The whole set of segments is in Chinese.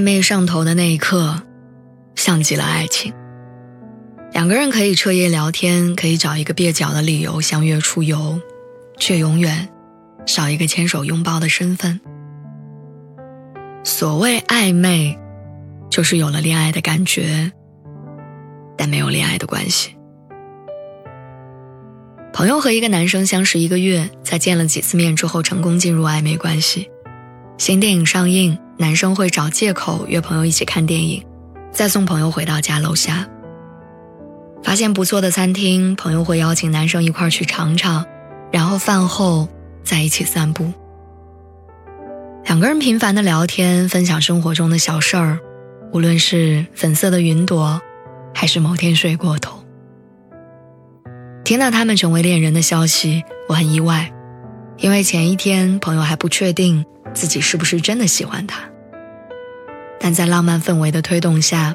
暧昧上头的那一刻，像极了爱情。两个人可以彻夜聊天，可以找一个蹩脚的理由相约出游，却永远少一个牵手拥抱的身份。所谓暧昧，就是有了恋爱的感觉，但没有恋爱的关系。朋友和一个男生相识一个月，在见了几次面之后，成功进入暧昧关系。新电影上映。男生会找借口约朋友一起看电影，再送朋友回到家楼下。发现不错的餐厅，朋友会邀请男生一块去尝尝，然后饭后在一起散步。两个人频繁的聊天，分享生活中的小事儿，无论是粉色的云朵，还是某天睡过头。听到他们成为恋人的消息，我很意外，因为前一天朋友还不确定自己是不是真的喜欢他。但在浪漫氛围的推动下，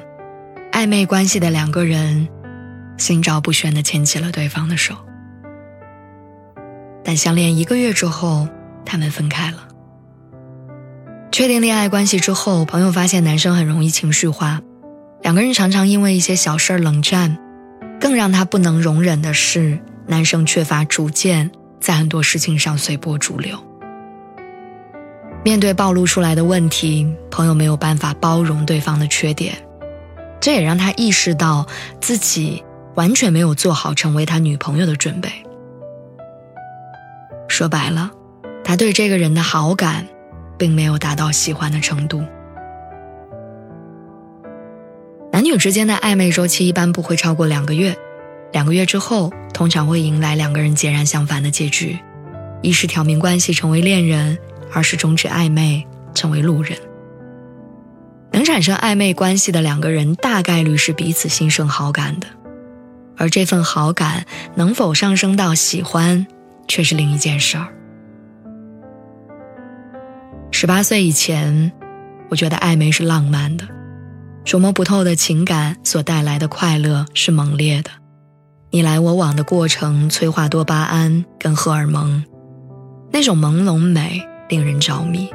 暧昧关系的两个人心照不宣地牵起了对方的手。但相恋一个月之后，他们分开了。确定恋爱关系之后，朋友发现男生很容易情绪化，两个人常常因为一些小事冷战。更让他不能容忍的是，男生缺乏主见，在很多事情上随波逐流。面对暴露出来的问题，朋友没有办法包容对方的缺点，这也让他意识到自己完全没有做好成为他女朋友的准备。说白了，他对这个人的好感，并没有达到喜欢的程度。男女之间的暧昧周期一般不会超过两个月，两个月之后，通常会迎来两个人截然相反的结局：一是挑明关系成为恋人。而是终止暧昧，成为路人。能产生暧昧关系的两个人，大概率是彼此心生好感的，而这份好感能否上升到喜欢，却是另一件事儿。十八岁以前，我觉得暧昧是浪漫的，琢磨不透的情感所带来的快乐是猛烈的，你来我往的过程催化多巴胺跟荷尔蒙，那种朦胧美。令人着迷，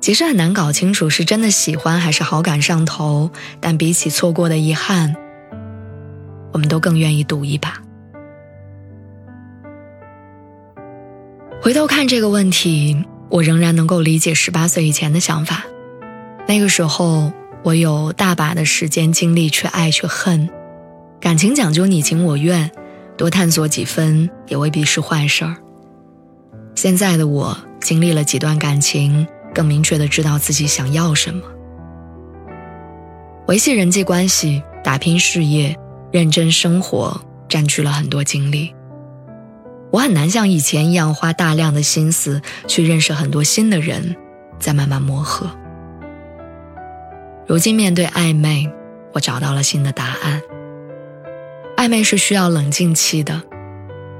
其实很难搞清楚是真的喜欢还是好感上头。但比起错过的遗憾，我们都更愿意赌一把。回头看这个问题，我仍然能够理解十八岁以前的想法。那个时候，我有大把的时间精力去爱去恨，感情讲究你情我愿，多探索几分也未必是坏事儿。现在的我经历了几段感情，更明确的知道自己想要什么。维系人际关系、打拼事业、认真生活，占据了很多精力。我很难像以前一样花大量的心思去认识很多新的人，再慢慢磨合。如今面对暧昧，我找到了新的答案。暧昧是需要冷静期的，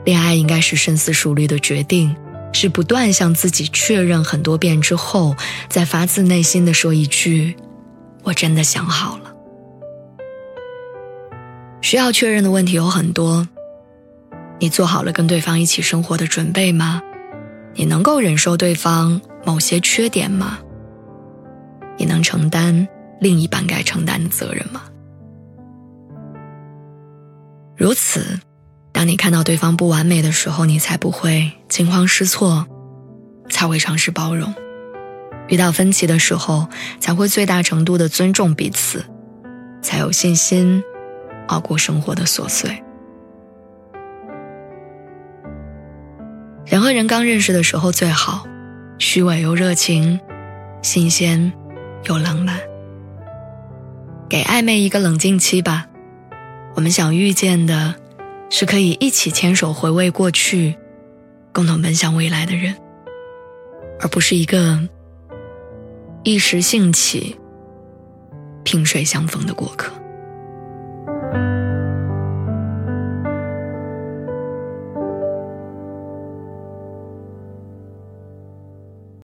恋爱应该是深思熟虑的决定。是不断向自己确认很多遍之后，再发自内心的说一句：“我真的想好了。”需要确认的问题有很多。你做好了跟对方一起生活的准备吗？你能够忍受对方某些缺点吗？你能承担另一半该承担的责任吗？如此。当你看到对方不完美的时候，你才不会惊慌失措，才会尝试包容；遇到分歧的时候，才会最大程度的尊重彼此，才有信心熬过生活的琐碎。人和人刚认识的时候最好，虚伪又热情，新鲜又浪漫。给暧昧一个冷静期吧，我们想遇见的。是可以一起牵手回味过去共同奔向未来的人而不是一个一时兴起萍水相逢的过客。